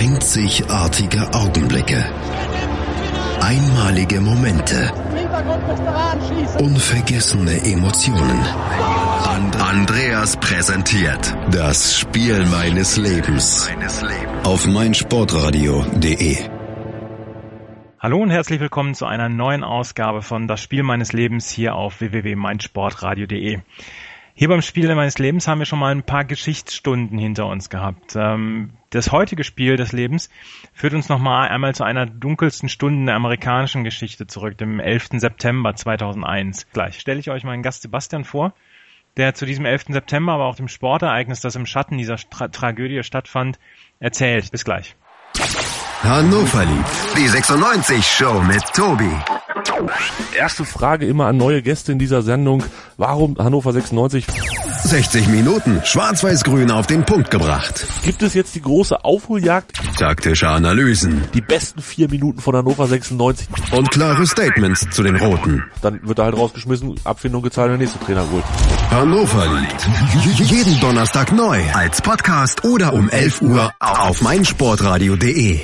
Einzigartige Augenblicke. Einmalige Momente. Unvergessene Emotionen. And Andreas präsentiert das Spiel meines Lebens auf meinsportradio.de. Hallo und herzlich willkommen zu einer neuen Ausgabe von Das Spiel meines Lebens hier auf www.meinsportradio.de. Hier beim Spiel meines Lebens haben wir schon mal ein paar Geschichtsstunden hinter uns gehabt. Ähm, das heutige Spiel des Lebens führt uns nochmal einmal zu einer dunkelsten Stunde der amerikanischen Geschichte zurück, dem 11. September 2001. Gleich stelle ich euch meinen Gast Sebastian vor, der zu diesem 11. September, aber auch dem Sportereignis, das im Schatten dieser Tra Tragödie stattfand, erzählt. Bis gleich. Hannover liebt die 96 Show mit Tobi. Erste Frage immer an neue Gäste in dieser Sendung. Warum Hannover 96? 60 Minuten schwarz-weiß-grün auf den Punkt gebracht. Gibt es jetzt die große Aufholjagd? Taktische Analysen. Die besten vier Minuten von Hannover 96. Und klare Statements zu den Roten. Dann wird er halt rausgeschmissen, Abfindung gezahlt, der nächste Trainer holt. Hannover liebt. Jeden Donnerstag neu. Als Podcast oder um 11 Uhr auf meinsportradio.de.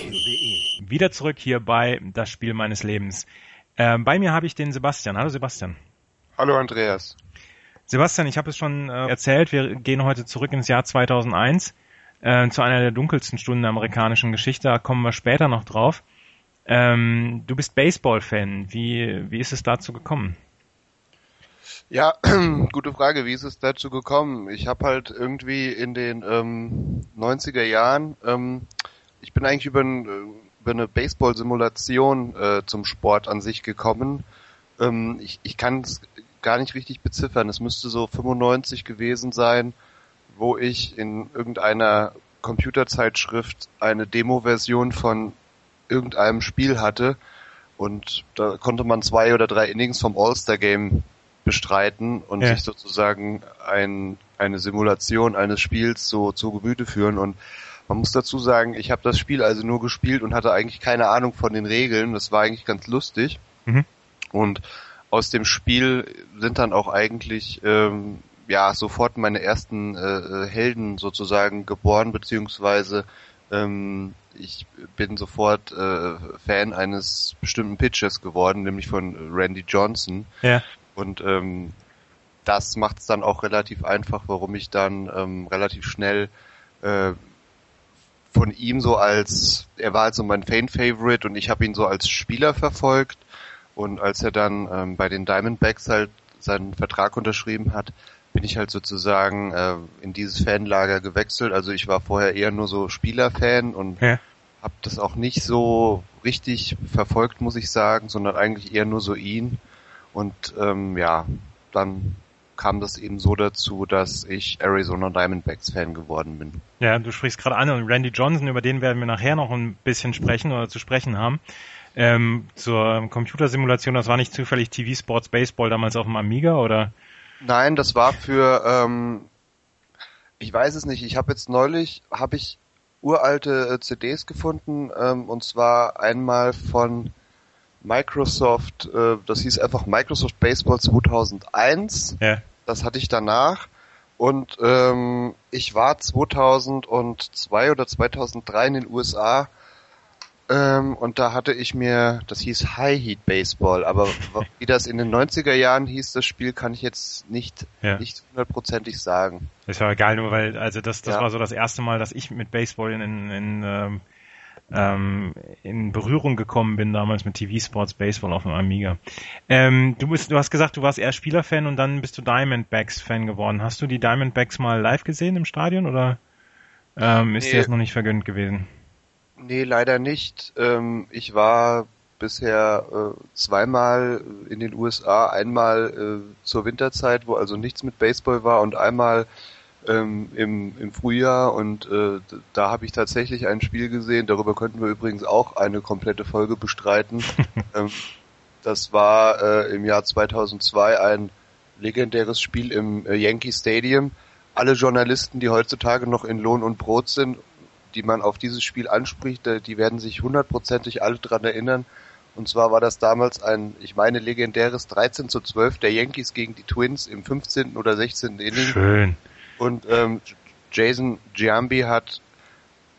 Wieder zurück hier bei Das Spiel meines Lebens. Äh, bei mir habe ich den Sebastian. Hallo Sebastian. Hallo Andreas. Sebastian, ich habe es schon äh, erzählt, wir gehen heute zurück ins Jahr 2001 äh, zu einer der dunkelsten Stunden der amerikanischen Geschichte. Da kommen wir später noch drauf. Ähm, du bist Baseball-Fan. Wie, wie ist es dazu gekommen? Ja, gute Frage. Wie ist es dazu gekommen? Ich habe halt irgendwie in den ähm, 90er Jahren, ähm, ich bin eigentlich über, ein, über eine Baseball-Simulation äh, zum Sport an sich gekommen. Ähm, ich ich kann es gar nicht richtig beziffern. Es müsste so 95 gewesen sein, wo ich in irgendeiner Computerzeitschrift eine Demo-Version von irgendeinem Spiel hatte und da konnte man zwei oder drei Innings vom All-Star-Game bestreiten und Ja. sich sozusagen ein, eine Simulation eines Spiels so zu Gemüte führen und man muss dazu sagen, ich habe das Spiel also nur gespielt und hatte eigentlich keine Ahnung von den Regeln. Das war eigentlich ganz lustig. Mhm. Und aus dem Spiel sind dann auch eigentlich ähm, ja sofort meine ersten äh, Helden sozusagen geboren, beziehungsweise ähm, ich bin sofort äh, Fan eines bestimmten Pitchers geworden, nämlich von Randy Johnson. Ja. Und ähm, das macht es dann auch relativ einfach, warum ich dann ähm, relativ schnell äh, von ihm so als, er war halt so mein Fan-Favorite und ich habe ihn so als Spieler verfolgt. Und als er dann ähm, bei den Diamondbacks halt seinen Vertrag unterschrieben hat, bin ich halt sozusagen äh, in dieses Fanlager gewechselt. Also ich war vorher eher nur so Spielerfan und Ja. habe das auch nicht so richtig verfolgt, muss ich sagen, sondern eigentlich eher nur so ihn. Und ähm, ja, dann kam das eben so dazu, dass ich Arizona Diamondbacks Fan geworden bin. Ja, du sprichst gerade an und Randy Johnson, über den werden wir nachher noch ein bisschen sprechen oder zu sprechen haben. Ähm, zur Computersimulation, das war nicht zufällig TV Sports Baseball damals auf dem Amiga oder? Nein, das war für, ähm, ich weiß es nicht, ich habe jetzt neulich, habe ich uralte äh, CDs gefunden, ähm, und zwar einmal von Microsoft, äh, das hieß einfach Microsoft Baseball 2001, Ja. das hatte ich danach. Und ähm, ich war 2002 oder 2003 in den USA ähm, und da hatte ich mir, das hieß High Heat Baseball, aber wie das in den 90er Jahren hieß, das Spiel kann ich jetzt nicht Ja. nicht hundertprozentig sagen. Ist ja egal, nur weil, also das, das Ja. war so das erste Mal, dass ich mit Baseball in, in, in, ähm, ähm, in Berührung gekommen bin, damals mit TV Sports Baseball auf dem Amiga. Ähm, du bist, du hast gesagt, du warst eher Spielerfan und dann bist du Diamondbacks Fan geworden. Hast du die Diamondbacks mal live gesehen im Stadion oder ähm, ist Nee. dir das noch nicht vergönnt gewesen? Nee, leider nicht. Ähm, ich war bisher äh, zweimal in den USA, einmal äh, zur Winterzeit, wo also nichts mit Baseball war und einmal ähm, im, im Frühjahr und äh, da habe ich tatsächlich ein Spiel gesehen, darüber könnten wir übrigens auch eine komplette Folge bestreiten. ähm, das war äh, im Jahr 2002 ein legendäres Spiel im äh, Yankee Stadium. Alle Journalisten, die heutzutage noch in Lohn und Brot sind, die man auf dieses Spiel anspricht, äh, die werden sich hundertprozentig alle dran erinnern. Und zwar war das damals ein, ich meine, legendäres 13 zu 12 der Yankees gegen die Twins im 15. oder 16. Inning. Schön. Und ähm, Jason Giambi hat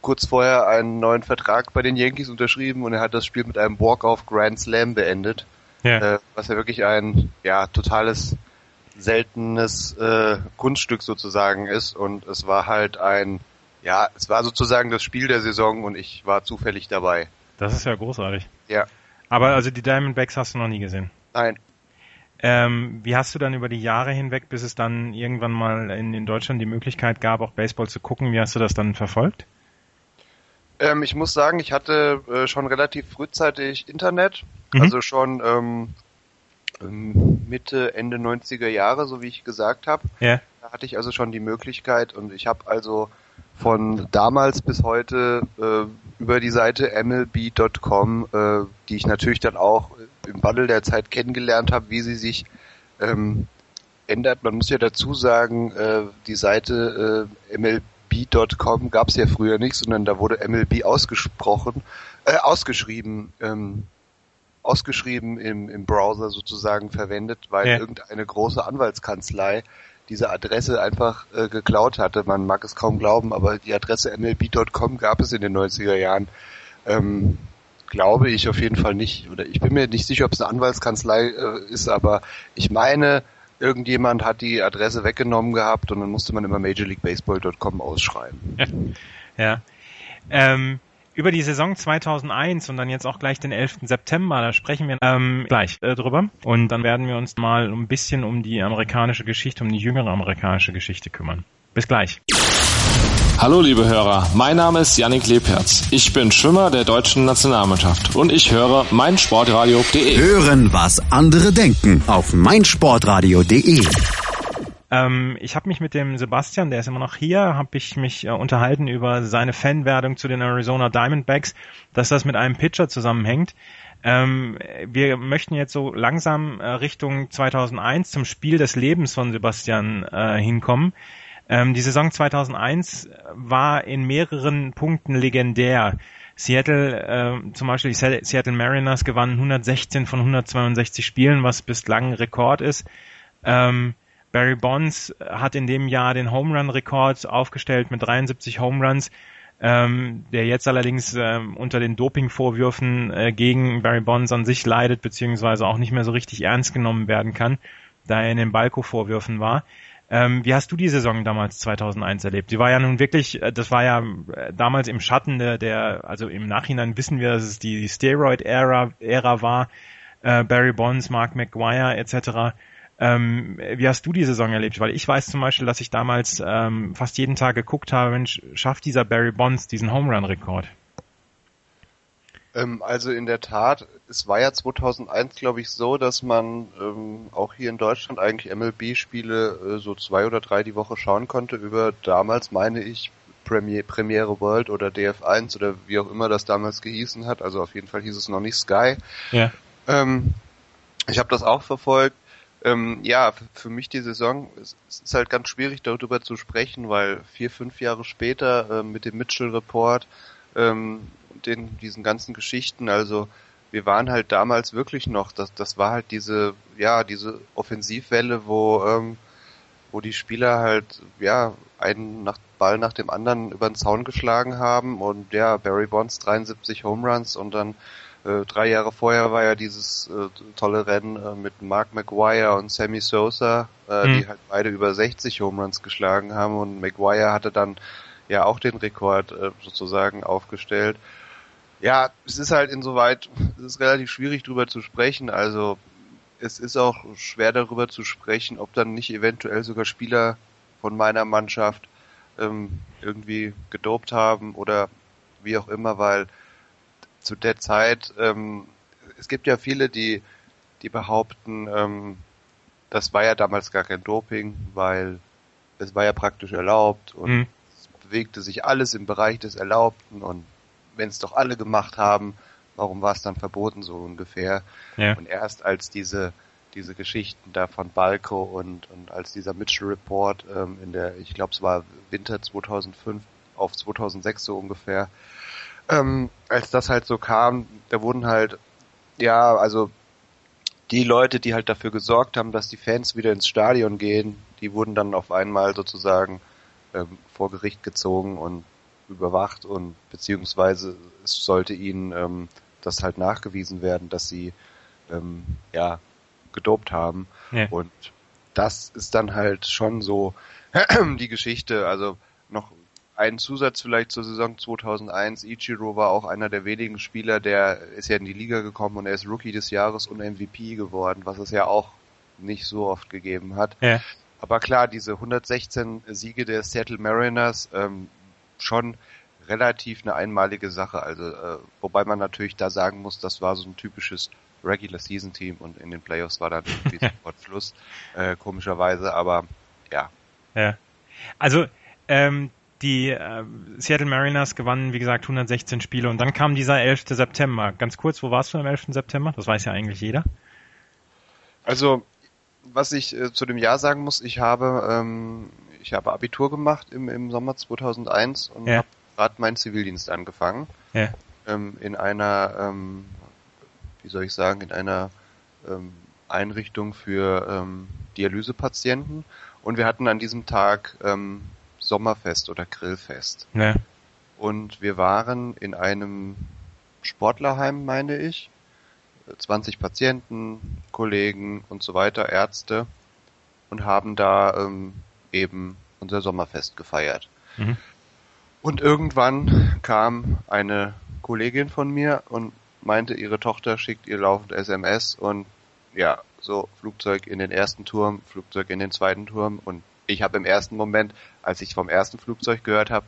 kurz vorher einen neuen Vertrag bei den Yankees unterschrieben und er hat das Spiel mit einem Walk-off Grand Slam beendet. Ja. Äh, was ja wirklich ein ja totales seltenes äh, Kunststück sozusagen ist und es war halt ein ja, es war sozusagen das Spiel der Saison und ich war zufällig dabei. Das ist ja großartig. Ja. Aber also die Diamondbacks hast du noch nie gesehen? Nein. Ähm, wie hast du dann über die Jahre hinweg, bis es dann irgendwann mal in, in Deutschland die Möglichkeit gab, auch Baseball zu gucken, wie hast du das dann verfolgt? Ähm, ich muss sagen, ich hatte äh, schon relativ frühzeitig Internet, mhm. also schon ähm, ähm Mitte, Ende 90er Jahre, so wie ich gesagt habe. Ja. Da hatte ich also schon die Möglichkeit und ich habe also von damals bis heute äh, über die Seite mlb.com, äh, die ich natürlich dann auch im Wandel der Zeit kennengelernt habe, wie sie sich ähm, ändert. Man muss ja dazu sagen, äh, die Seite äh, mlb.com gab es ja früher nicht, sondern da wurde MLB ausgesprochen, äh, ausgeschrieben, ähm, ausgeschrieben im, im Browser sozusagen verwendet, weil ja. irgendeine große Anwaltskanzlei diese Adresse einfach äh, geklaut hatte. Man mag es kaum glauben, aber die Adresse mlb.com gab es in den 90er Jahren. Ähm, glaube ich auf jeden Fall nicht. Oder ich bin mir nicht sicher, ob es eine Anwaltskanzlei äh, ist, aber ich meine, irgendjemand hat die Adresse weggenommen gehabt und dann musste man immer MajorLeagueBaseball.com ausschreiben. ja. Ähm, über die Saison 2001 und dann jetzt auch gleich den 11. September, da sprechen wir ähm, gleich äh, drüber. Und dann werden wir uns mal ein bisschen um die amerikanische Geschichte, um die jüngere amerikanische Geschichte kümmern. Bis gleich. Hallo liebe Hörer, mein Name ist Yannick Lebherz. Ich bin Schwimmer der deutschen Nationalmannschaft und ich höre meinsportradio.de. Hören, was andere denken auf meinsportradio.de. Ähm, ich habe mich mit dem Sebastian, der ist immer noch hier, habe ich mich äh, unterhalten über seine Fanwerdung zu den Arizona Diamondbacks, dass das mit einem Pitcher zusammenhängt. Ähm, wir möchten jetzt so langsam äh, Richtung 2001 zum Spiel des Lebens von Sebastian äh, hinkommen. Ähm, die Saison 2001 war in mehreren Punkten legendär. Seattle, äh, zum Beispiel die Seattle Mariners gewannen 116 von 162 Spielen, was bislang Rekord ist. Ähm, Barry Bonds hat in dem Jahr den Home Run Rekord aufgestellt mit 73 Home Runs, ähm, der jetzt allerdings äh, unter den Dopingvorwürfen äh, gegen Barry Bonds an sich leidet, beziehungsweise auch nicht mehr so richtig ernst genommen werden kann, da er in den Balko-Vorwürfen war. Ähm, wie hast du die Saison damals 2001 erlebt? Sie war ja nun wirklich, äh, das war ja äh, damals im Schatten der, der also im Nachhinein wissen wir, dass es die, die Steroid-Ära Ära war, äh, Barry Bonds, Mark McGuire etc. Ähm, wie hast du die Saison erlebt? Weil ich weiß zum Beispiel, dass ich damals ähm, fast jeden Tag geguckt habe, Mensch, schafft dieser Barry Bonds diesen Home Run Rekord? Ähm, also in der Tat, es war ja 2001, glaube ich, so, dass man ähm, auch hier in Deutschland eigentlich MLB-Spiele äh, so zwei oder drei die Woche schauen konnte über damals, meine ich, Premier, Premiere World oder DF1 oder wie auch immer das damals gehießen hat. Also auf jeden Fall hieß es noch nicht Sky. Ja. Ähm, ich habe das auch verfolgt. Ähm, ja, für mich die Saison, es ist halt ganz schwierig darüber zu sprechen, weil vier, fünf Jahre später äh, mit dem Mitchell Report ähm, den diesen ganzen Geschichten. Also wir waren halt damals wirklich noch, das, das war halt diese, ja, diese Offensivwelle, wo, ähm, wo die Spieler halt, ja, einen nach, Ball nach dem anderen über den Zaun geschlagen haben und ja, Barry Bonds 73 Home Runs und dann äh, drei Jahre vorher war ja dieses äh, tolle Rennen äh, mit Mark McGuire und Sammy Sosa, äh, mhm. die halt beide über 60 Home Runs geschlagen haben und McGuire hatte dann ja auch den Rekord äh, sozusagen aufgestellt ja, es ist halt insoweit, es ist relativ schwierig drüber zu sprechen. Also es ist auch schwer darüber zu sprechen, ob dann nicht eventuell sogar Spieler von meiner Mannschaft ähm, irgendwie gedopt haben oder wie auch immer, weil zu der Zeit, ähm, es gibt ja viele, die, die behaupten, ähm, das war ja damals gar kein Doping, weil es war ja praktisch erlaubt und mhm. es bewegte sich alles im Bereich des Erlaubten und wenn es doch alle gemacht haben, warum war es dann verboten, so ungefähr. Ja. Und erst als diese diese Geschichten da von Balko und, und als dieser Mitchell Report ähm, in der, ich glaube es war Winter 2005 auf 2006 so ungefähr, ähm, als das halt so kam, da wurden halt, ja, also die Leute, die halt dafür gesorgt haben, dass die Fans wieder ins Stadion gehen, die wurden dann auf einmal sozusagen ähm, vor Gericht gezogen und überwacht und beziehungsweise es sollte ihnen ähm, das halt nachgewiesen werden, dass sie ähm, ja gedopt haben. Ja. Und das ist dann halt schon so die Geschichte. Also noch ein Zusatz vielleicht zur Saison 2001. Ichiro war auch einer der wenigen Spieler, der ist ja in die Liga gekommen und er ist Rookie des Jahres und MVP geworden, was es ja auch nicht so oft gegeben hat. Ja. Aber klar, diese 116 Siege der Seattle Mariners ähm, schon relativ eine einmalige Sache. Also äh, wobei man natürlich da sagen muss, das war so ein typisches Regular Season Team und in den Playoffs war dann irgendwie sofort Fluss, äh, komischerweise. Aber ja. Ja. Also ähm, die äh, Seattle Mariners gewannen, wie gesagt, 116 Spiele und dann kam dieser 11. September. Ganz kurz, wo warst du am 11. September? Das weiß ja eigentlich jeder. Also was ich äh, zu dem Jahr sagen muss, ich habe ähm, ich habe Abitur gemacht im, im Sommer 2001 und ja. habe gerade meinen Zivildienst angefangen. Ja. Ähm, in einer, ähm, wie soll ich sagen, in einer ähm, Einrichtung für ähm, Dialysepatienten. Und wir hatten an diesem Tag ähm, Sommerfest oder Grillfest. Ja. Und wir waren in einem Sportlerheim, meine ich. 20 Patienten, Kollegen und so weiter, Ärzte und haben da ähm, eben unser Sommerfest gefeiert. Mhm. Und irgendwann kam eine Kollegin von mir und meinte, ihre Tochter schickt ihr laufend SMS und ja, so Flugzeug in den ersten Turm, Flugzeug in den zweiten Turm und ich habe im ersten Moment, als ich vom ersten Flugzeug gehört habe,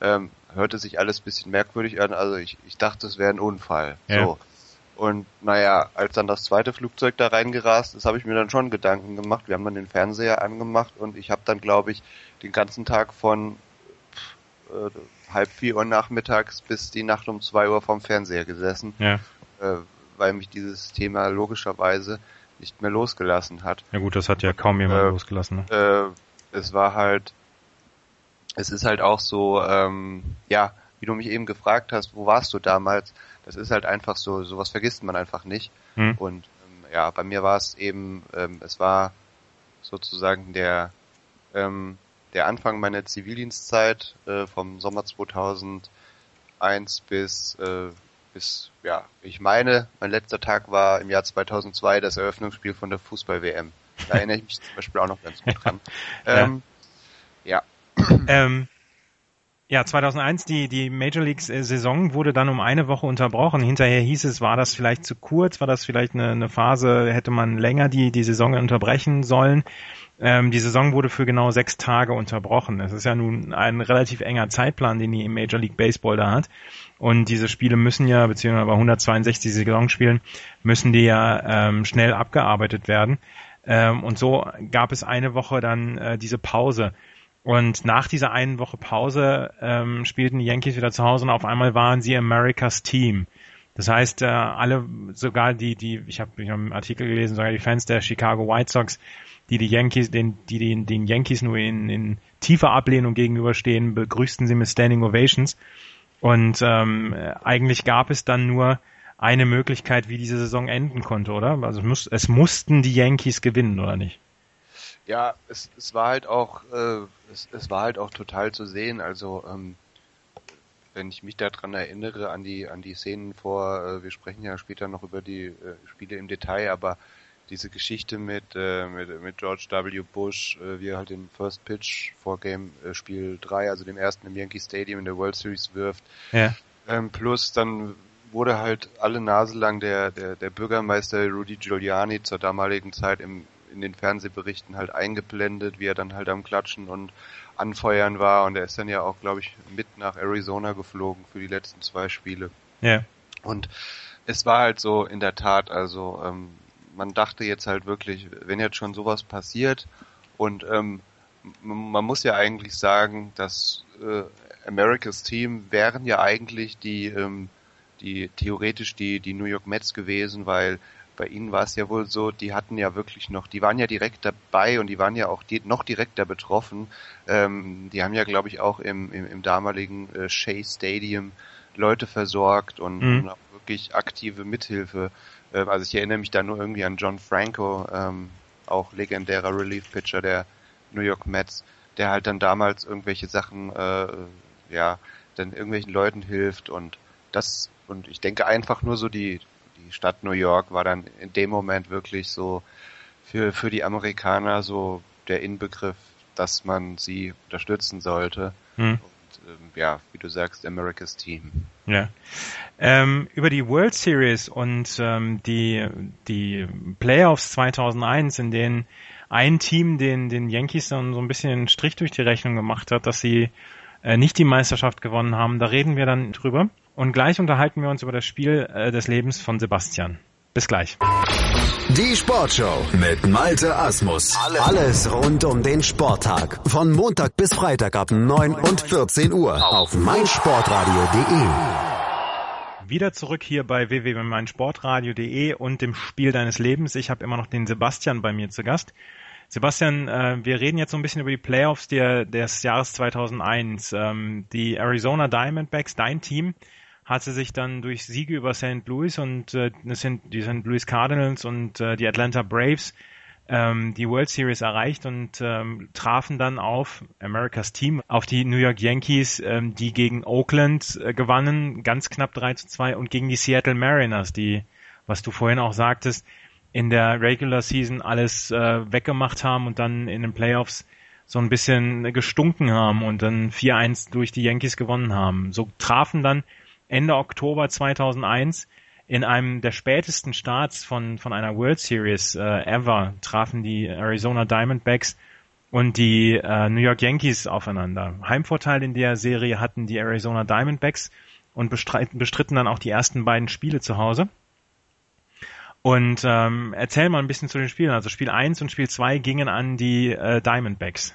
ähm, hörte sich alles bisschen merkwürdig an. Also ich, ich dachte, es wäre ein Unfall. Ja. So. Und naja, als dann das zweite Flugzeug da reingerast ist, habe ich mir dann schon Gedanken gemacht. Wir haben dann den Fernseher angemacht und ich habe dann, glaube ich, den ganzen Tag von äh, halb vier Uhr nachmittags bis die Nacht um zwei Uhr vorm Fernseher gesessen, ja. äh, weil mich dieses Thema logischerweise nicht mehr losgelassen hat. Ja gut, das hat ja kaum jemand äh, losgelassen. Ne? Es war halt, es ist halt auch so, ähm, ja, wie du mich eben gefragt hast, wo warst du damals? Das ist halt einfach so, sowas vergisst man einfach nicht. Hm. Und ähm, ja, bei mir war es eben, ähm, es war sozusagen der ähm, der Anfang meiner Zivildienstzeit äh, vom Sommer 2001 bis äh, bis ja, ich meine, mein letzter Tag war im Jahr 2002 das Eröffnungsspiel von der Fußball-WM. Da erinnere ich mich zum Beispiel auch noch ganz gut dran. Ähm, ja. Ähm, ja, 2001, die, die Major League-Saison wurde dann um eine Woche unterbrochen. Hinterher hieß es, war das vielleicht zu kurz, war das vielleicht eine, eine Phase, hätte man länger die, die Saison unterbrechen sollen. Ähm, die Saison wurde für genau sechs Tage unterbrochen. Es ist ja nun ein relativ enger Zeitplan, den die Major League Baseball da hat. Und diese Spiele müssen ja, beziehungsweise bei 162 Saisonspielen, müssen die ja ähm, schnell abgearbeitet werden. Ähm, und so gab es eine Woche dann äh, diese Pause. Und nach dieser einen Woche Pause ähm, spielten die Yankees wieder zu Hause und auf einmal waren sie Americas Team. Das heißt, äh, alle, sogar die, die, ich habe ich hab einen Artikel gelesen, sogar die Fans der Chicago White Sox, die die Yankees, den, die den, den Yankees nur in, in tiefer Ablehnung gegenüberstehen, begrüßten sie mit Standing Ovations. Und ähm, eigentlich gab es dann nur eine Möglichkeit, wie diese Saison enden konnte, oder? Also es, muss, es mussten die Yankees gewinnen, oder nicht? Ja, es, es war halt auch, äh, es, es war halt auch total zu sehen. Also ähm, wenn ich mich daran erinnere an die an die Szenen vor, äh, wir sprechen ja später noch über die äh, Spiele im Detail, aber diese Geschichte mit äh, mit, mit George W. Bush, äh, wie er halt den First Pitch vor Game äh, Spiel 3, also dem ersten im Yankee Stadium in der World Series wirft. Ja. Ähm, plus dann wurde halt alle Nase lang der, der, der Bürgermeister Rudy Giuliani zur damaligen Zeit im in den Fernsehberichten halt eingeblendet, wie er dann halt am Klatschen und Anfeuern war und er ist dann ja auch, glaube ich, mit nach Arizona geflogen für die letzten zwei Spiele. Ja. Und es war halt so in der Tat, also ähm, man dachte jetzt halt wirklich, wenn jetzt schon sowas passiert und ähm, man muss ja eigentlich sagen, dass äh, Americas Team wären ja eigentlich die ähm, die theoretisch die die New York Mets gewesen, weil bei ihnen war es ja wohl so, die hatten ja wirklich noch, die waren ja direkt dabei und die waren ja auch die, noch direkter betroffen. Ähm, die haben ja, glaube ich, auch im, im, im damaligen äh, Shea Stadium Leute versorgt und, mhm. und auch wirklich aktive Mithilfe. Äh, also ich erinnere mich da nur irgendwie an John Franco, ähm, auch legendärer Relief-Pitcher der New York Mets, der halt dann damals irgendwelche Sachen, äh, ja, dann irgendwelchen Leuten hilft und das, und ich denke einfach nur so die, die Stadt New York war dann in dem Moment wirklich so für, für die Amerikaner so der Inbegriff, dass man sie unterstützen sollte. Hm. Und ähm, ja, wie du sagst, America's Team. Ja. Ähm, über die World Series und ähm, die, die Playoffs 2001, in denen ein Team den, den Yankees dann so ein bisschen einen Strich durch die Rechnung gemacht hat, dass sie äh, nicht die Meisterschaft gewonnen haben, da reden wir dann drüber. Und gleich unterhalten wir uns über das Spiel äh, des Lebens von Sebastian. Bis gleich. Die Sportshow mit Malte Asmus. Alles rund um den Sporttag. Von Montag bis Freitag ab 9 und 14 Uhr auf meinsportradio.de. Wieder zurück hier bei www.meinsportradio.de und dem Spiel deines Lebens. Ich habe immer noch den Sebastian bei mir zu Gast. Sebastian, äh, wir reden jetzt so ein bisschen über die Playoffs der, des Jahres 2001. Ähm, die Arizona Diamondbacks, dein Team, hatte sich dann durch Siege über St. Louis und äh, die St. Louis Cardinals und äh, die Atlanta Braves ähm, die World Series erreicht und ähm, trafen dann auf Americas Team, auf die New York Yankees, ähm, die gegen Oakland äh, gewannen, ganz knapp 3 zu 2 und gegen die Seattle Mariners, die, was du vorhin auch sagtest, in der Regular Season alles äh, weggemacht haben und dann in den Playoffs so ein bisschen gestunken haben und dann 4-1 durch die Yankees gewonnen haben. So trafen dann Ende Oktober 2001 in einem der spätesten Starts von, von einer World Series äh, ever trafen die Arizona Diamondbacks und die äh, New York Yankees aufeinander. Heimvorteil in der Serie hatten die Arizona Diamondbacks und bestritten, dann auch die ersten beiden Spiele zu Hause. Und ähm, erzähl mal ein bisschen zu den Spielen. Also Spiel 1 und Spiel 2 gingen an die äh, Diamondbacks.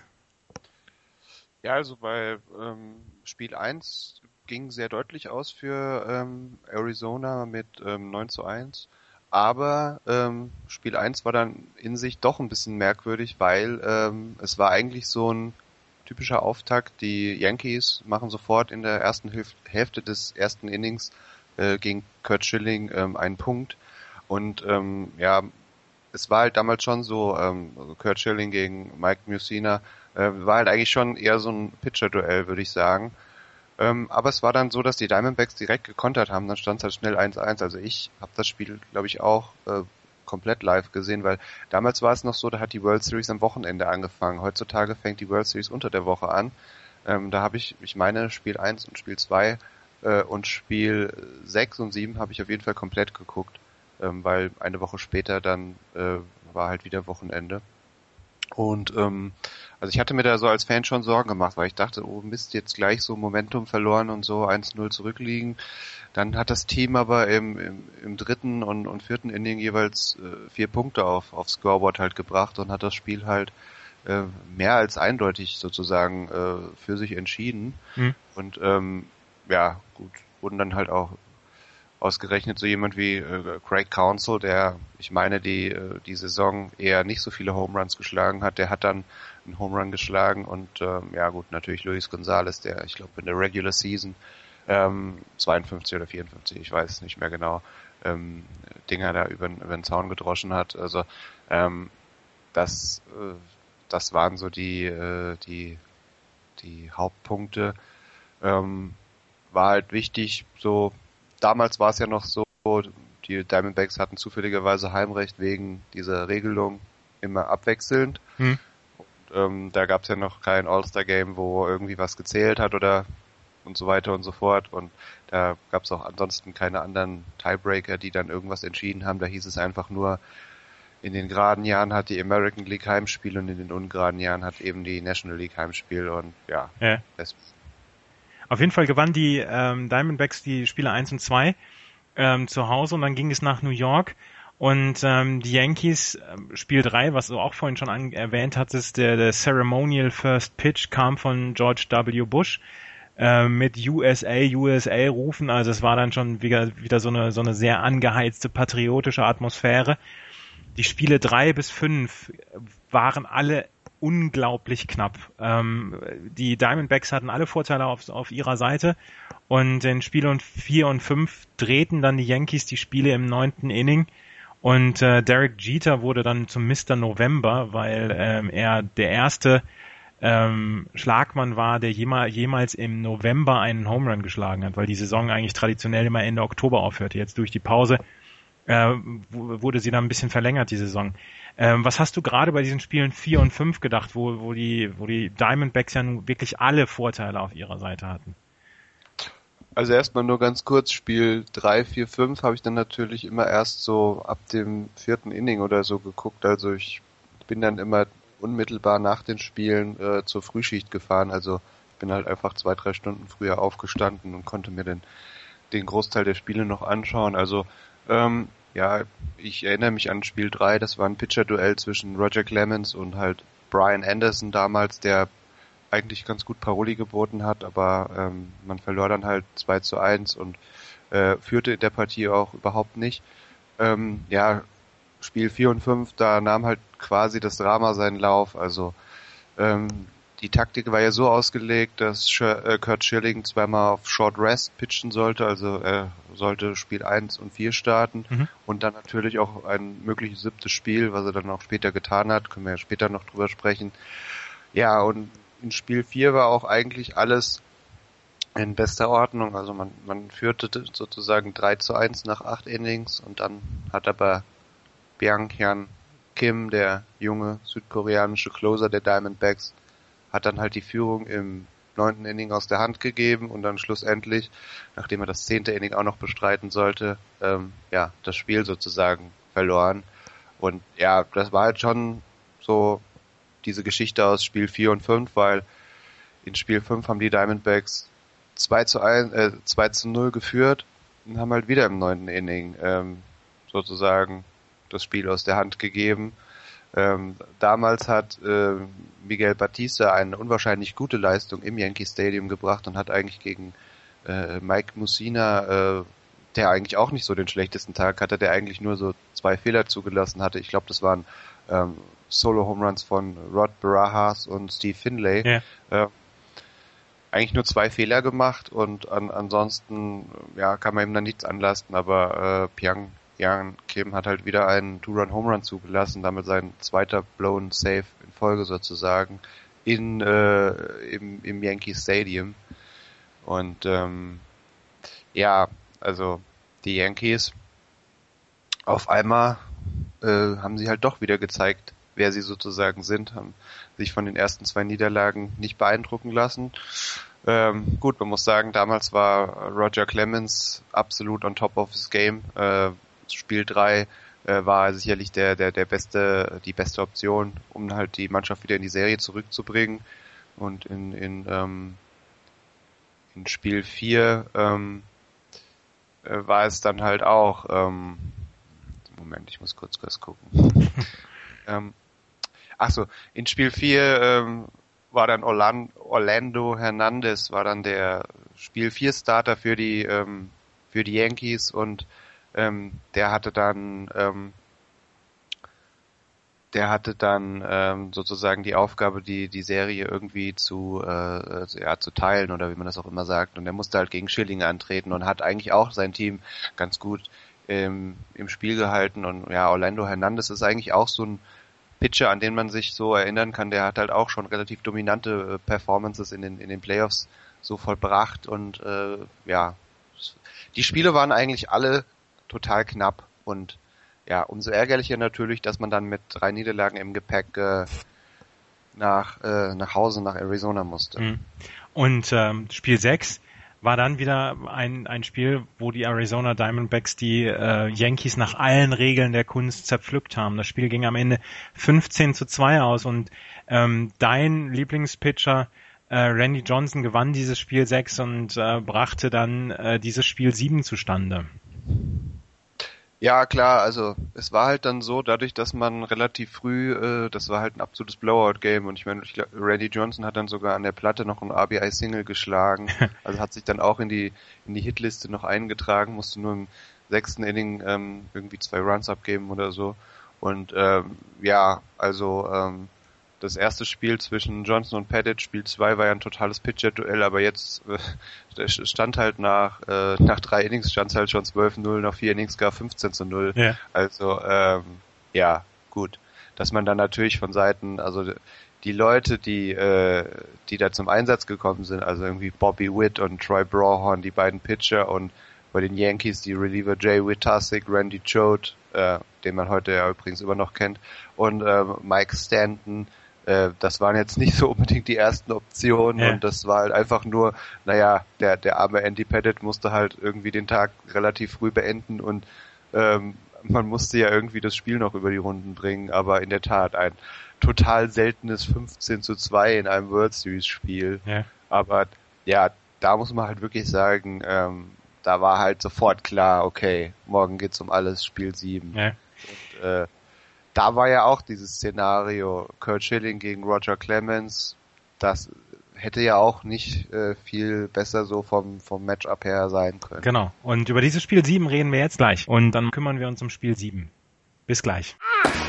Ja, also bei ähm, Spiel 1 ging sehr deutlich aus für ähm, Arizona mit ähm, 9 zu 1. Aber ähm, Spiel 1 war dann in sich doch ein bisschen merkwürdig, weil ähm, es war eigentlich so ein typischer Auftakt. Die Yankees machen sofort in der ersten Hälf Hälfte des ersten Innings äh, gegen Kurt Schilling ähm, einen Punkt. Und ähm, ja, es war halt damals schon so, ähm, also Kurt Schilling gegen Mike Musina, äh, war halt eigentlich schon eher so ein Pitcher-Duell, würde ich sagen. Ähm, aber es war dann so, dass die Diamondbacks direkt gekontert haben, dann stand es halt schnell 1-1. Also ich habe das Spiel, glaube ich, auch äh, komplett live gesehen, weil damals war es noch so, da hat die World Series am Wochenende angefangen. Heutzutage fängt die World Series unter der Woche an. Ähm, da habe ich, ich meine, Spiel 1 und Spiel 2 äh, und Spiel 6 und 7 habe ich auf jeden Fall komplett geguckt, ähm, weil eine Woche später dann äh, war halt wieder Wochenende. Und ähm, also ich hatte mir da so als Fan schon Sorgen gemacht, weil ich dachte, oh Mist, jetzt gleich so Momentum verloren und so 1-0 zurückliegen. Dann hat das Team aber im, im, im dritten und, und vierten Inning jeweils äh, vier Punkte auf, auf Scoreboard halt gebracht und hat das Spiel halt äh, mehr als eindeutig sozusagen äh, für sich entschieden. Mhm. Und ähm, ja, gut, wurden dann halt auch ausgerechnet so jemand wie äh, Craig Council, der, ich meine, die, äh, die Saison eher nicht so viele Home Runs geschlagen hat, der hat dann einen Home Run geschlagen und ähm, ja gut, natürlich Luis Gonzalez, der, ich glaube, in der Regular Season ähm, 52 oder 54, ich weiß nicht mehr genau, ähm, Dinger da über, über den Zaun gedroschen hat. Also ähm, das, äh, das waren so die, äh, die, die Hauptpunkte. Ähm, war halt wichtig, so damals war es ja noch so, die Diamondbacks hatten zufälligerweise Heimrecht wegen dieser Regelung immer abwechselnd. Hm. Und, ähm, da gab es ja noch kein All-Star-Game, wo irgendwie was gezählt hat oder und so weiter und so fort. Und da gab es auch ansonsten keine anderen Tiebreaker, die dann irgendwas entschieden haben. Da hieß es einfach nur, in den geraden Jahren hat die American League Heimspiel und in den ungeraden Jahren hat eben die National League Heimspiel und ja, ja. Das, auf jeden Fall gewannen die ähm, Diamondbacks die Spiele 1 und 2 ähm, zu Hause und dann ging es nach New York. Und ähm, die Yankees, äh, Spiel 3, was du auch vorhin schon an, erwähnt hattest, der, der Ceremonial First Pitch kam von George W. Bush äh, mit USA, USA rufen. Also es war dann schon wieder, wieder so, eine, so eine sehr angeheizte, patriotische Atmosphäre. Die Spiele 3 bis 5 waren alle unglaublich knapp. Ähm, die Diamondbacks hatten alle Vorteile auf, auf ihrer Seite und in Spielen 4 und 5 drehten dann die Yankees die Spiele im neunten Inning und äh, Derek Jeter wurde dann zum Mr. November, weil ähm, er der erste ähm, Schlagmann war, der jemals, jemals im November einen Home Run geschlagen hat, weil die Saison eigentlich traditionell immer Ende Oktober aufhörte. Jetzt durch die Pause äh, wurde sie dann ein bisschen verlängert, die Saison. Ähm, was hast du gerade bei diesen Spielen 4 und 5 gedacht, wo, wo, die, wo die Diamondbacks ja nun wirklich alle Vorteile auf ihrer Seite hatten? Also erstmal nur ganz kurz, Spiel 3, 4, 5 habe ich dann natürlich immer erst so ab dem vierten Inning oder so geguckt. Also ich bin dann immer unmittelbar nach den Spielen äh, zur Frühschicht gefahren. Also ich bin halt einfach zwei, drei Stunden früher aufgestanden und konnte mir den, den Großteil der Spiele noch anschauen. Also ähm, ja, ich erinnere mich an Spiel 3, das war ein Pitcher-Duell zwischen Roger Clemens und halt Brian Anderson damals, der eigentlich ganz gut Paroli geboten hat, aber ähm, man verlor dann halt 2 zu 1 und äh, führte in der Partie auch überhaupt nicht. Ähm, ja, Spiel 4 und 5, da nahm halt quasi das Drama seinen Lauf. Also ähm, die Taktik war ja so ausgelegt, dass äh, Kurt Schilling zweimal auf Short Rest pitchen sollte, also er sollte Spiel 1 und 4 starten mhm. und dann natürlich auch ein mögliches siebtes Spiel, was er dann auch später getan hat, können wir ja später noch drüber sprechen. Ja, und in Spiel 4 war auch eigentlich alles in bester Ordnung, also man, man führte sozusagen 3 zu 1 nach 8 Innings und dann hat aber Byung Hyun Kim, der junge südkoreanische Closer der Diamondbacks, hat dann halt die Führung im neunten Inning aus der Hand gegeben und dann schlussendlich, nachdem er das zehnte Inning auch noch bestreiten sollte, ähm, ja, das Spiel sozusagen verloren. Und ja, das war halt schon so diese Geschichte aus Spiel 4 und 5, weil in Spiel 5 haben die Diamondbacks 2 zu 1, äh, 2 zu 0 geführt und haben halt wieder im neunten Inning ähm, sozusagen das Spiel aus der Hand gegeben ähm, damals hat äh, Miguel Batista eine unwahrscheinlich gute Leistung im Yankee Stadium gebracht und hat eigentlich gegen äh, Mike Mussina, äh, der eigentlich auch nicht so den schlechtesten Tag hatte, der eigentlich nur so zwei Fehler zugelassen hatte. Ich glaube, das waren ähm, Solo-Home Runs von Rod Barajas und Steve Finlay. Ja. Äh, eigentlich nur zwei Fehler gemacht und an, ansonsten ja kann man ihm dann nichts anlasten, aber äh, Piang Jan Kim hat halt wieder einen Two-Run-Home-Run zugelassen, damit sein zweiter Blown Save in Folge sozusagen in äh, im, im Yankee Stadium. Und ähm, ja, also die Yankees auf einmal äh, haben sie halt doch wieder gezeigt, wer sie sozusagen sind, haben sich von den ersten zwei Niederlagen nicht beeindrucken lassen. Ähm, gut, man muss sagen, damals war Roger Clemens absolut on top of his game. Äh, Spiel 3 äh, war sicherlich der, der, der beste, die beste Option, um halt die Mannschaft wieder in die Serie zurückzubringen. Und in, in, ähm, in Spiel 4 ähm, äh, war es dann halt auch, ähm, Moment, ich muss kurz was gucken. ähm, ach so, in Spiel 4 ähm, war dann Orlando, Orlando Hernandez, war dann der Spiel 4 Starter für die, ähm, für die Yankees und ähm, der hatte dann ähm, der hatte dann ähm, sozusagen die Aufgabe, die die Serie irgendwie zu äh, ja zu teilen oder wie man das auch immer sagt. Und er musste halt gegen Schilling antreten und hat eigentlich auch sein Team ganz gut ähm, im Spiel gehalten. Und ja Orlando Hernandez ist eigentlich auch so ein Pitcher, an den man sich so erinnern kann, der hat halt auch schon relativ dominante äh, Performances in den in den Playoffs so vollbracht. Und äh, ja die Spiele waren eigentlich alle total knapp und ja, umso ärgerlicher natürlich, dass man dann mit drei Niederlagen im Gepäck äh, nach, äh, nach Hause, nach Arizona musste. Mhm. Und ähm, Spiel 6 war dann wieder ein, ein Spiel, wo die Arizona Diamondbacks die äh, Yankees nach allen Regeln der Kunst zerpflückt haben. Das Spiel ging am Ende 15 zu 2 aus und ähm, dein Lieblingspitcher äh, Randy Johnson gewann dieses Spiel 6 und äh, brachte dann äh, dieses Spiel 7 zustande. Ja, klar, also es war halt dann so, dadurch, dass man relativ früh, äh, das war halt ein absolutes Blowout-Game und ich meine, ich glaub, Randy Johnson hat dann sogar an der Platte noch ein RBI-Single geschlagen, also hat sich dann auch in die in die Hitliste noch eingetragen, musste nur im sechsten Inning ähm, irgendwie zwei Runs abgeben oder so. Und ähm, ja, also ähm, das erste Spiel zwischen Johnson und Pettit, Spiel 2 war ja ein totales Pitcher-Duell, aber jetzt äh, stand halt nach, äh, nach drei Innings stand es halt schon 12-0, nach vier Innings gar 15 zu 0. Ja. Also ähm, ja, gut. Dass man dann natürlich von Seiten, also die Leute, die, äh, die da zum Einsatz gekommen sind, also irgendwie Bobby Witt und Troy Brawhorn, die beiden Pitcher und bei den Yankees die Reliever Jay Witasik, Randy Choate, äh, den man heute ja übrigens immer noch kennt, und äh, Mike Stanton, äh, das waren jetzt nicht so unbedingt die ersten Optionen ja. und das war halt einfach nur, naja, der, der arme Andy Pettit musste halt irgendwie den Tag relativ früh beenden und ähm, man musste ja irgendwie das Spiel noch über die Runden bringen, aber in der Tat ein total seltenes 15 zu 2 in einem World Series Spiel. Ja. Aber ja, da muss man halt wirklich sagen, ähm, da war halt sofort klar, okay, morgen geht's um alles, Spiel 7. Ja. Und, äh, da war ja auch dieses Szenario, Kurt Schilling gegen Roger Clemens, das hätte ja auch nicht äh, viel besser so vom, vom Matchup her sein können. Genau. Und über dieses Spiel 7 reden wir jetzt gleich. Und dann kümmern wir uns um Spiel 7. Bis gleich.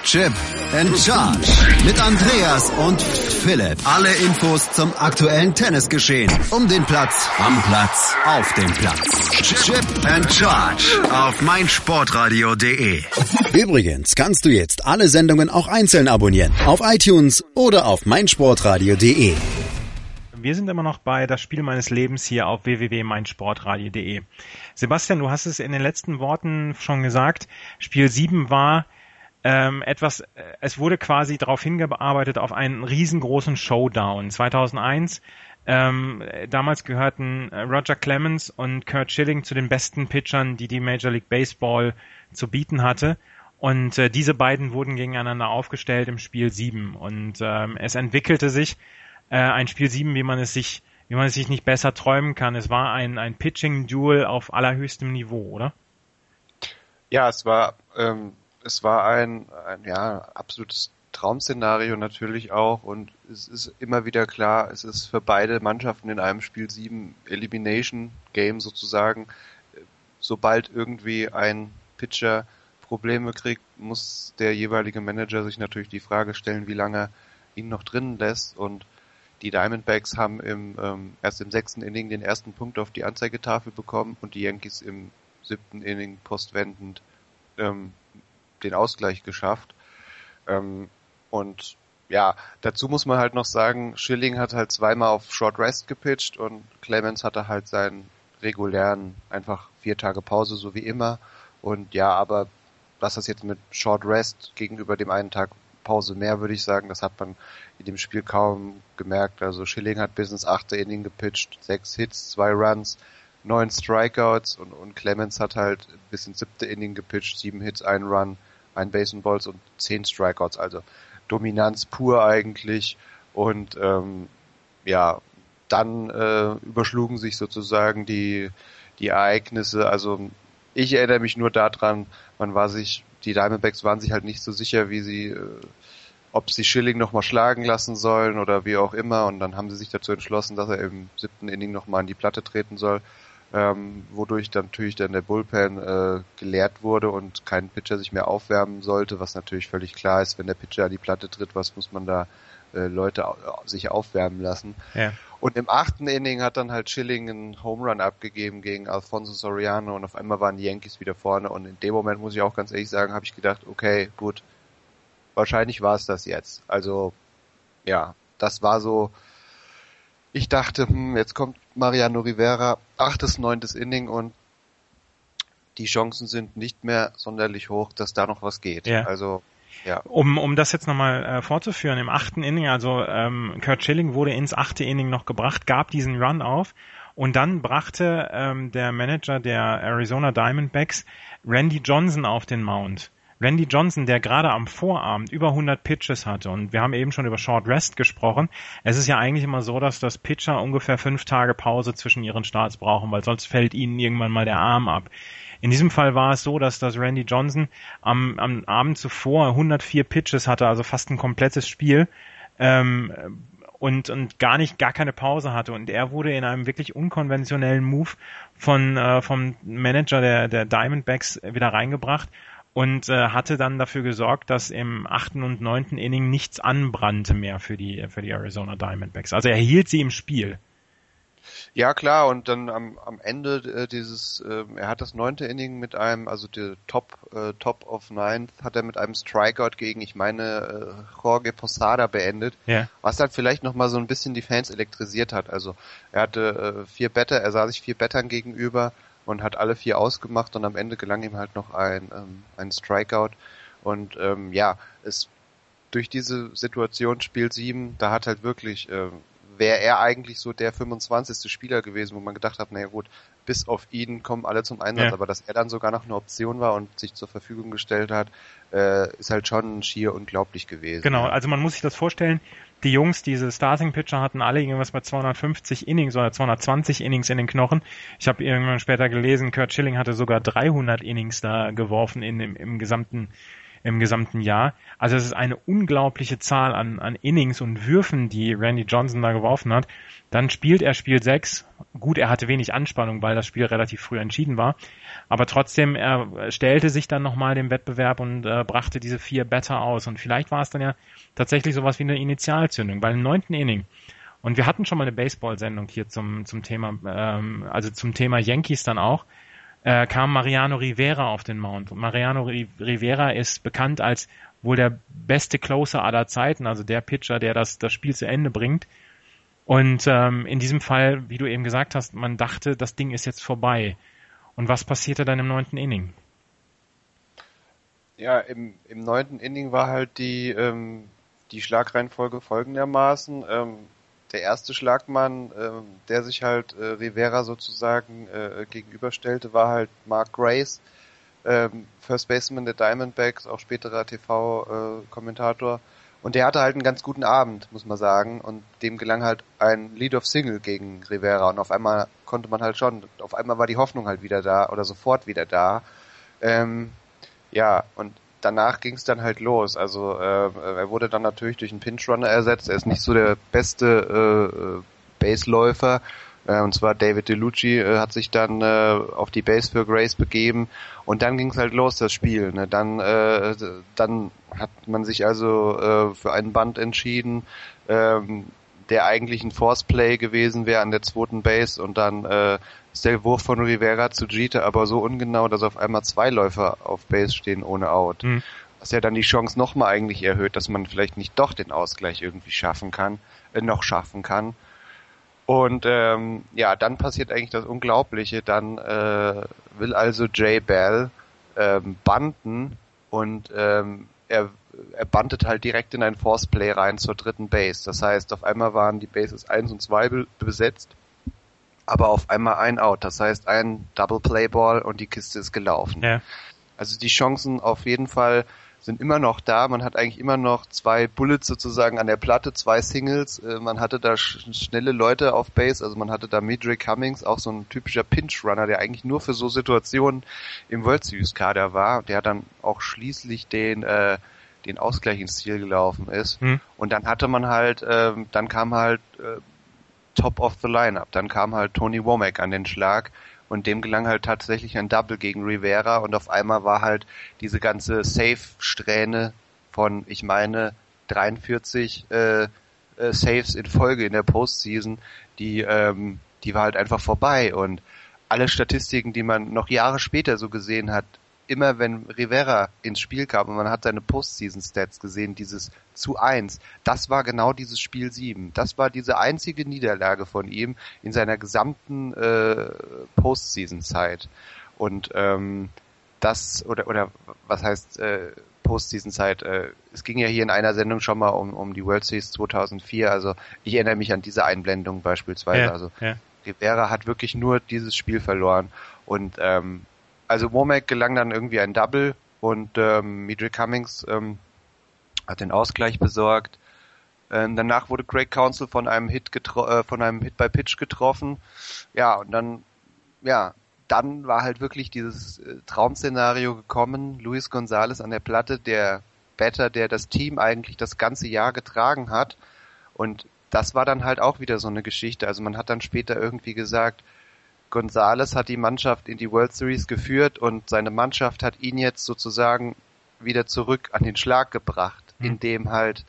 Chip and Charge mit Andreas und Philipp. Alle Infos zum aktuellen Tennisgeschehen. Um den Platz, am Platz, auf dem Platz. Chip and Charge auf meinsportradio.de. Übrigens kannst du jetzt alle Sendungen auch einzeln abonnieren. Auf iTunes oder auf meinsportradio.de. Wir sind immer noch bei das Spiel meines Lebens hier auf www.meinsportradio.de. Sebastian, du hast es in den letzten Worten schon gesagt. Spiel 7 war ähm, etwas, äh, es wurde quasi darauf hingearbeitet auf einen riesengroßen Showdown. 2001 ähm, damals gehörten äh, Roger Clemens und Kurt Schilling zu den besten Pitchern, die die Major League Baseball zu bieten hatte. Und äh, diese beiden wurden gegeneinander aufgestellt im Spiel 7. Und ähm, es entwickelte sich äh, ein Spiel 7, wie man es sich wie man es sich nicht besser träumen kann. Es war ein, ein Pitching-Duel auf allerhöchstem Niveau, oder? Ja, es war, ähm, es war ein, ein ja, absolutes Traumszenario natürlich auch und es ist immer wieder klar, es ist für beide Mannschaften in einem Spiel 7 Elimination Game sozusagen. Sobald irgendwie ein Pitcher Probleme kriegt, muss der jeweilige Manager sich natürlich die Frage stellen, wie lange ihn noch drinnen lässt und die Diamondbacks haben im, ähm, erst im sechsten Inning den ersten Punkt auf die Anzeigetafel bekommen und die Yankees im siebten Inning postwendend ähm, den Ausgleich geschafft. Ähm, und ja, dazu muss man halt noch sagen, Schilling hat halt zweimal auf Short Rest gepitcht und Clemens hatte halt seinen regulären, einfach vier Tage Pause, so wie immer. Und ja, aber was das jetzt mit Short Rest gegenüber dem einen Tag Pause mehr, würde ich sagen. Das hat man in dem Spiel kaum gemerkt. Also Schilling hat bis ins achte Inning gepitcht, sechs Hits, zwei Runs, neun Strikeouts und, und Clemens hat halt bis ins siebte Inning gepitcht, sieben Hits, ein Run, ein Base and Balls und zehn Strikeouts. Also Dominanz pur eigentlich und ähm, ja, dann äh, überschlugen sich sozusagen die die Ereignisse. Also ich erinnere mich nur daran, man war sich die Diamondbacks waren sich halt nicht so sicher, wie sie, äh, ob sie Schilling nochmal schlagen lassen sollen oder wie auch immer. Und dann haben sie sich dazu entschlossen, dass er im siebten Inning nochmal an die Platte treten soll. Ähm, wodurch dann natürlich dann der Bullpen äh, geleert wurde und kein Pitcher sich mehr aufwärmen sollte, was natürlich völlig klar ist, wenn der Pitcher an die Platte tritt, was muss man da äh, Leute sich aufwärmen lassen. Ja. Und im achten Inning hat dann halt Schilling einen Home Run abgegeben gegen Alfonso Soriano und auf einmal waren die Yankees wieder vorne und in dem Moment muss ich auch ganz ehrlich sagen, habe ich gedacht, okay, gut, wahrscheinlich war es das jetzt. Also ja, das war so, ich dachte, hm, jetzt kommt Mariano Rivera, achtes, neuntes Inning und die Chancen sind nicht mehr sonderlich hoch, dass da noch was geht. Ja. Also ja. Um, um das jetzt nochmal äh, fortzuführen, im achten Inning, also ähm, Kurt Schilling wurde ins achte Inning noch gebracht, gab diesen Run auf und dann brachte ähm, der Manager der Arizona Diamondbacks Randy Johnson auf den Mount. Randy Johnson, der gerade am Vorabend über 100 Pitches hatte und wir haben eben schon über Short Rest gesprochen. Es ist ja eigentlich immer so, dass das Pitcher ungefähr fünf Tage Pause zwischen ihren Starts brauchen, weil sonst fällt ihnen irgendwann mal der Arm ab. In diesem Fall war es so, dass das Randy Johnson am, am Abend zuvor 104 Pitches hatte, also fast ein komplettes Spiel. Ähm, und, und gar nicht, gar keine Pause hatte. Und er wurde in einem wirklich unkonventionellen Move von, äh, vom Manager der, der Diamondbacks wieder reingebracht und äh, hatte dann dafür gesorgt, dass im achten und neunten Inning nichts anbrannte mehr für die, für die Arizona Diamondbacks. Also er hielt sie im Spiel. Ja klar, und dann am, am Ende äh, dieses, äh, er hat das neunte Inning mit einem, also der Top äh, Top of Ninth, hat er mit einem Strikeout gegen, ich meine, äh, Jorge Posada beendet, Ja. was dann vielleicht nochmal so ein bisschen die Fans elektrisiert hat. Also er hatte äh, vier Better, er sah sich vier Bettern gegenüber und hat alle vier ausgemacht und am Ende gelang ihm halt noch ein, ähm, ein Strikeout. Und ähm, ja, es durch diese Situation Spiel 7, da hat halt wirklich, äh, wäre er eigentlich so der 25. Spieler gewesen, wo man gedacht hat, naja gut, bis auf ihn kommen alle zum Einsatz, Ja. aber dass er dann sogar noch eine Option war und sich zur Verfügung gestellt hat, äh, ist halt schon schier unglaublich gewesen. Genau, also man muss sich das vorstellen, die Jungs, diese Starting Pitcher hatten alle irgendwas bei 250 Innings oder 220 Innings in den Knochen. Ich habe irgendwann später gelesen, Kurt Schilling hatte sogar 300 Innings da geworfen in, im, im gesamten im gesamten Jahr. Also es ist eine unglaubliche Zahl an, an Innings und Würfen, die Randy Johnson da geworfen hat. Dann spielt er Spiel 6. Gut, er hatte wenig Anspannung, weil das Spiel relativ früh entschieden war. Aber trotzdem, er stellte sich dann nochmal dem Wettbewerb und äh, brachte diese vier Better aus. Und vielleicht war es dann ja tatsächlich sowas wie eine Initialzündung, weil im neunten Inning, und wir hatten schon mal eine Baseball-Sendung hier zum, zum Thema, ähm, also zum Thema Yankees dann auch, äh, kam Mariano Rivera auf den Mount. Und Mariano Ri- Rivera ist bekannt als wohl der beste Closer aller Zeiten, also der Pitcher, der das, das Spiel zu Ende bringt. Und ähm, in diesem Fall, wie du eben gesagt hast, man dachte, das Ding ist jetzt vorbei. Und was passierte dann im neunten Inning? Ja, im, im neunten Inning war halt die, ähm, die Schlagreihenfolge folgendermaßen. Ähm, der erste Schlagmann, ähm, der sich halt äh, Rivera sozusagen äh, gegenüberstellte, war halt Mark Grace, ähm, First Baseman der Diamondbacks, auch späterer TV-Kommentator. und der hatte halt einen ganz guten Abend, muss man sagen. Und dem gelang halt ein Lead-of-Single gegen Rivera. Und auf einmal konnte man halt schon, auf einmal war die Hoffnung halt wieder da oder sofort wieder da. Ähm, ja, und danach ging es dann halt los. Also äh, er wurde dann natürlich durch einen Pinch-Runner ersetzt. Er ist nicht so der beste äh, äh, Baseläufer. Äh, und zwar David DeLucci äh, hat sich dann äh, auf die Base für Grace begeben. Und dann ging es halt los, das Spiel. Ne? Dann, äh, dann hat man sich also äh, für einen Band entschieden, ähm, der eigentlich ein Force Play gewesen wäre an der zweiten Base und dann äh, ist der Wurf von Rivera zu Jeter aber so ungenau, dass auf einmal zwei Läufer auf Base stehen ohne Out. Hm. Was ja dann die Chance nochmal eigentlich erhöht, dass man vielleicht nicht doch den Ausgleich irgendwie schaffen kann, äh, noch schaffen kann. Und ähm, ja, dann passiert eigentlich das Unglaubliche. Dann äh, will also Jay Bell ähm, banden und ähm, er, er bandet halt direkt in ein Force Play rein zur dritten Base. Das heißt, auf einmal waren die Bases 1 und 2 be besetzt, aber auf einmal ein Out. Das heißt, ein Double Play Ball und die Kiste ist gelaufen. Ja. Also die Chancen auf jeden Fall sind immer noch da. Man hat eigentlich immer noch zwei Bullets sozusagen an der Platte, zwei Singles. Äh, Man hatte da sch schnelle Leute auf Base. Also man hatte da Midrick Cummings, auch so ein typischer Pinch-Runner, der eigentlich nur für so Situationen im World Series Kader war. Der dann auch schließlich den äh, den Ausgleich ins Ziel gelaufen ist. Hm. Und dann hatte man halt, ähm, dann kam halt äh, Top of the Lineup. Dann kam halt Tony Womack an den Schlag und dem gelang halt tatsächlich ein Double gegen Rivera und auf einmal war halt diese ganze Safe-Strähne von, ich meine, 43 äh, äh, Saves in Folge in der Postseason, die, ähm, die war halt einfach vorbei und alle Statistiken, die man noch Jahre später so gesehen hat, immer wenn Rivera ins Spiel kam und man hat seine Postseason-Stats gesehen, dieses zu eins, das war genau dieses Spiel 7. Das war diese einzige Niederlage von ihm in seiner gesamten äh, Postseason-Zeit. Und ähm, das, oder, oder was heißt äh, Postseason-Zeit? Äh, es ging ja hier in einer Sendung schon mal um, um die World Series 2004, also ich erinnere mich an diese Einblendung beispielsweise. Ja, also ja. Rivera hat wirklich nur dieses Spiel verloren. Und ähm, also Womack gelang dann irgendwie ein Double und ähm, Midrick Cummings ähm, hat den Ausgleich besorgt. Ähm, danach wurde Craig Council von einem Hit äh, von einem Hit by Pitch getroffen. Ja, und dann ja, dann war halt wirklich dieses äh, Traumszenario gekommen. Luis Gonzalez an der Platte, der Batter, der das Team eigentlich das ganze Jahr getragen hat. Und das war dann halt auch wieder so eine Geschichte. Also man hat dann später irgendwie gesagt, Gonzales hat die Mannschaft in die World Series geführt und seine Mannschaft hat ihn jetzt sozusagen wieder zurück an den Schlag gebracht, Mhm. indem halt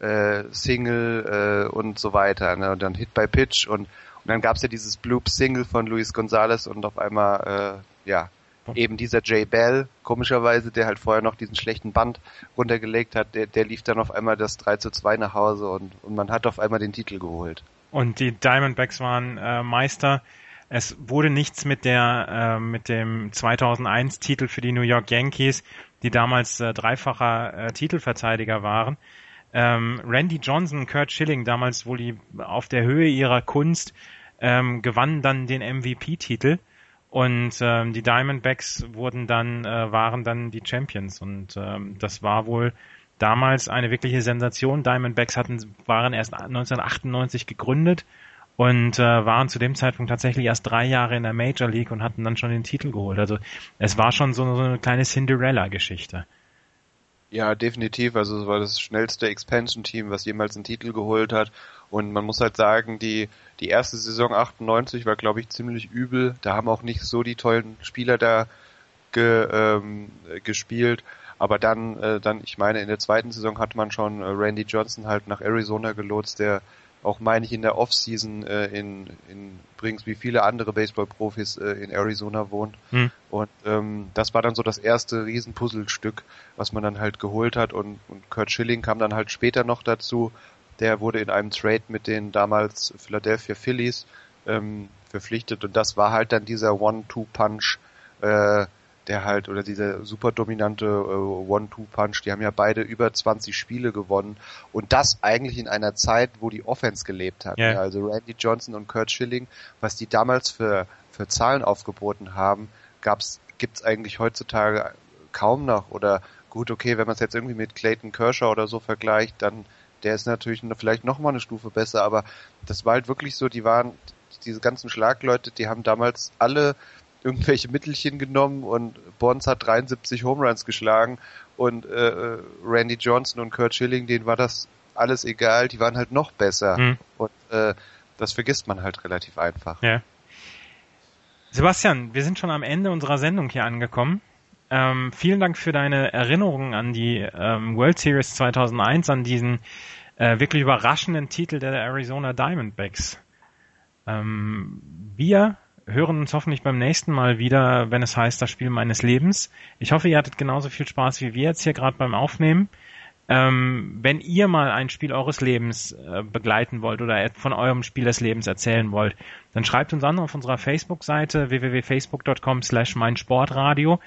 äh, Single äh, und so weiter, ne? und dann Hit by Pitch und Und dann gab's ja dieses Bloop-Single von Luis Gonzalez und auf einmal, äh, ja, eben dieser Jay Bell, komischerweise, der halt vorher noch diesen schlechten Band runtergelegt hat, der, der lief dann auf einmal das 3 zu 2 nach Hause und, und man hat auf einmal den Titel geholt. Und die Diamondbacks waren äh, Meister. Es wurde nichts mit der äh, mit dem 2001 Titel für die New York Yankees, die damals äh, dreifacher äh, Titelverteidiger waren. Ähm, Randy Johnson, Kurt Schilling, damals wohl die auf der Höhe ihrer Kunst, ähm, gewannen dann den MVP-Titel und ähm, die Diamondbacks wurden dann äh, waren dann die Champions und ähm, das war wohl damals eine wirkliche Sensation. Diamondbacks hatten waren erst 1998 gegründet und äh, waren zu dem Zeitpunkt tatsächlich erst drei Jahre in der Major League und hatten dann schon den Titel geholt. Also es war schon so, so eine kleine Cinderella-Geschichte. Ja, definitiv. Also es war das schnellste Expansion-Team, was jemals einen Titel geholt hat. Und man muss halt sagen, die, die erste Saison 98 war, glaube ich, ziemlich übel. Da haben auch nicht so die tollen Spieler da ge, ähm, gespielt. Aber dann, äh, dann, ich meine, in der zweiten Saison hat man schon äh, Randy Johnson halt nach Arizona gelotst, der auch, meine ich, in der Offseason äh, in, in übrigens wie viele andere Baseball-Profis äh, in Arizona wohnt. Hm. Und ähm, das war dann so das erste Riesenpuzzlestück, was man dann halt geholt hat. Und, und Kurt Schilling kam dann halt später noch dazu. Der wurde in einem Trade mit den damals Philadelphia Phillies ähm, verpflichtet. Und das war halt dann dieser One-Two-Punch, äh, der halt, oder dieser super dominante äh, One-Two-Punch, die haben ja beide über 20 Spiele gewonnen und das eigentlich in einer Zeit, wo die Offense gelebt hat. Yeah. Ja, also Randy Johnson und Kurt Schilling, was die damals für, für Zahlen aufgeboten haben, gab's, gibt's eigentlich heutzutage kaum noch oder gut, okay, wenn man es jetzt irgendwie mit Clayton Kershaw oder so vergleicht, dann der ist natürlich vielleicht noch mal eine Stufe besser, aber das war halt wirklich so, die waren diese ganzen Schlagleute, die haben damals alle irgendwelche Mittelchen genommen und Bonds hat 73 Home Runs geschlagen und äh, äh, Randy Johnson und Kurt Schilling, denen war das alles egal, die waren halt noch besser. Mhm. Und äh, das vergisst man halt relativ einfach. Ja. Sebastian, wir sind schon am Ende unserer Sendung hier angekommen. Ähm, vielen Dank für deine Erinnerungen an die ähm, World Series 2001, an diesen äh, wirklich überraschenden Titel der Arizona Diamondbacks. Ähm, wir hören uns hoffentlich beim nächsten Mal wieder, wenn es heißt, das Spiel meines Lebens. Ich hoffe, ihr hattet genauso viel Spaß wie wir jetzt hier gerade beim Aufnehmen. Ähm, wenn ihr mal ein Spiel eures Lebens äh, begleiten wollt oder von eurem Spiel des Lebens erzählen wollt, dann schreibt uns an auf unserer Facebook-Seite www.facebook.com slash meinsportradio.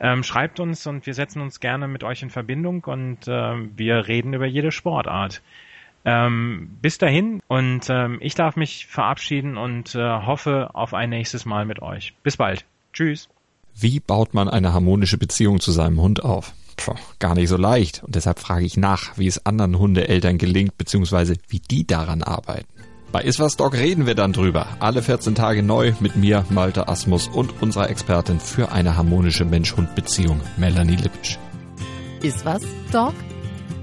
Ähm, schreibt uns und wir setzen uns gerne mit euch in Verbindung und äh, wir reden über jede Sportart. Ähm, bis dahin und ähm, ich darf mich verabschieden und äh, hoffe auf ein nächstes Mal mit euch. Bis bald. Tschüss. Wie baut man eine harmonische Beziehung zu seinem Hund auf? Puh, gar nicht so leicht. Und deshalb frage ich nach, wie es anderen Hundeeltern gelingt, beziehungsweise wie die daran arbeiten. Bei Iswas Dog reden wir dann drüber. Alle 14 Tage neu mit mir, Malte Asmus und unserer Expertin für eine harmonische Mensch-Hund-Beziehung, Melanie Lippisch. Iswas Dog?